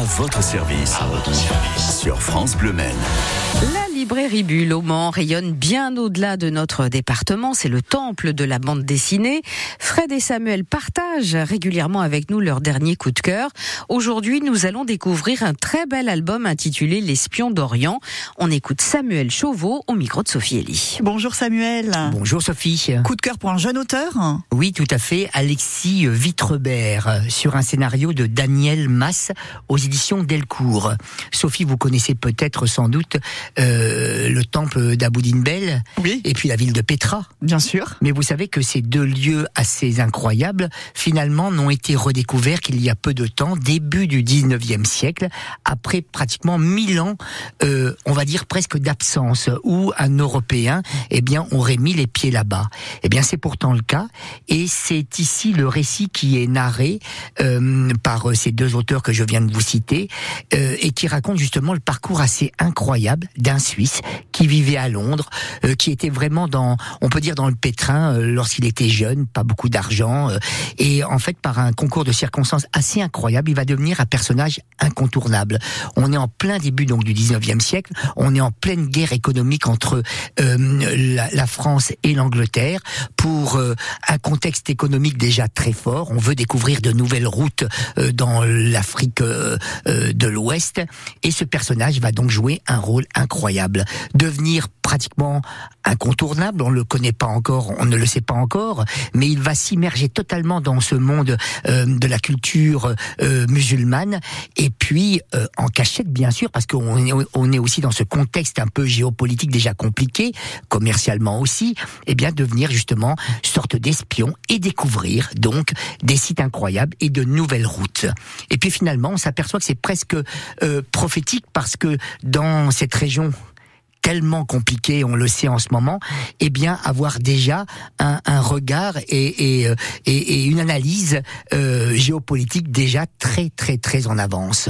À votre service. À votre service. Sur France Bleu Maine. La librairie Bulle au Mans rayonne bien au-delà de notre département. C'est le temple de la bande dessinée. Fred et Samuel partagent régulièrement avec nous leur dernier coup de cœur. Aujourd'hui, nous allons découvrir un très bel album intitulé L'espion d'Orient. On écoute Samuel Chauveau au micro de Sophie Elie. Bonjour Samuel. Bonjour Sophie. Coup de cœur pour un jeune auteur Oui, tout à fait. Alexis Vitrebert sur un scénario de Daniel Mass aux éditions Delcourt. Sophie, vous connaissez peut-être sans doute euh, le temple d'Aboudine Bel Oui. et puis la ville de Petra. Bien sûr. Mais vous savez que ces deux lieux assez incroyables, finalement, n'ont été redécouverts qu'il y a peu de temps, début du 19e siècle, après pratiquement 1000 ans, euh, on va dire presque d'absence, où un Européen, eh bien, aurait mis les pieds là-bas. Eh bien, c'est pourtant le cas, et c'est ici le récit qui est narré euh, par ces deux auteurs que je viens de vous citer, euh, et qui raconte justement le parcours assez incroyable d'un Suisse qui vivait à Londres, euh, qui était vraiment dans, on peut dire dans le pétrin euh, lorsqu'il était jeune, pas beaucoup d'argent, euh, et en fait par un concours de circonstances assez incroyable, il va devenir un personnage incontournable. On est en plein début donc du 19e siècle, on est en pleine guerre économique entre euh, la, la France et l'Angleterre pour euh, un contexte économique déjà très fort. On veut découvrir de nouvelles routes euh, dans l'Afrique de l'Ouest et ce personnage va donc jouer un rôle incroyable, devenir pratiquement incontournable. On le connaît pas encore, on ne le sait pas encore, mais il va s'immerger totalement dans ce monde euh, de la culture euh, musulmane et puis euh, en cachette bien sûr parce qu'on est, on est aussi dans ce contexte un peu géopolitique déjà compliqué, commercialement aussi, et bien devenir justement sorte d'espion et découvrir donc des sites incroyables et de nouvelles routes. Et puis finalement, on s'aperçoit que c'est presque euh, prophétique parce que dans cette région tellement compliquée, on le sait en ce moment, eh bien avoir déjà un, un regard et, et, euh, et une analyse euh, géopolitique déjà très très très en avance.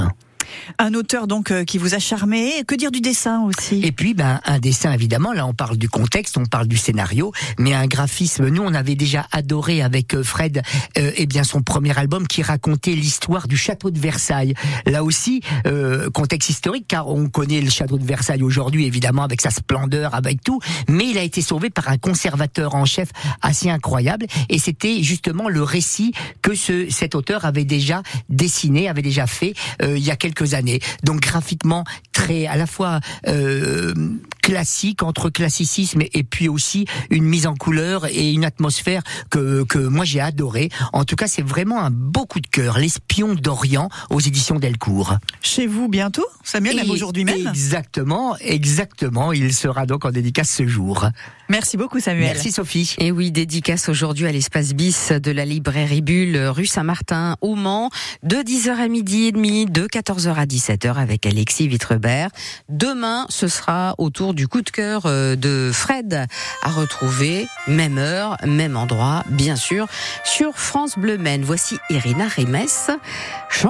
Un auteur donc euh, qui vous a charmé. Que dire du dessin aussi? Et puis, ben, un dessin, évidemment, là, on parle du contexte, on parle du scénario, mais un graphisme, nous, on avait déjà adoré avec euh, Fred, euh, eh bien, son premier album qui racontait l'histoire du château de Versailles. Là aussi, euh, contexte historique, car on connaît le château de Versailles aujourd'hui, évidemment, avec sa splendeur, avec tout, mais il a été sauvé par un conservateur en chef assez incroyable, et c'était justement le récit que ce, cet auteur avait déjà dessiné, avait déjà fait, euh, il y a quelques années. Donc graphiquement très à la fois euh, classique entre classicisme et puis aussi une mise en couleur et une atmosphère que que moi j'ai adoré. En tout cas, c'est vraiment un beau coup de cœur. L'espion d'Orient aux éditions Delcourt. Chez vous bientôt Samuel, même aujourd'hui même Exactement, exactement. Il sera donc en dédicace ce jour. Merci beaucoup Samuel. Merci Sophie. Et oui, dédicace aujourd'hui à l'espace bis de la librairie Bulle, rue Saint-Martin, au Mans, de 10h à midi et demi, de 14h à 17h avec Alexis Vitrebert. Demain, ce sera autour du coup de cœur euh, de Fred à retrouver, même heure, même endroit, bien sûr, sur France Bleu Maine. Voici Irina Remes. Change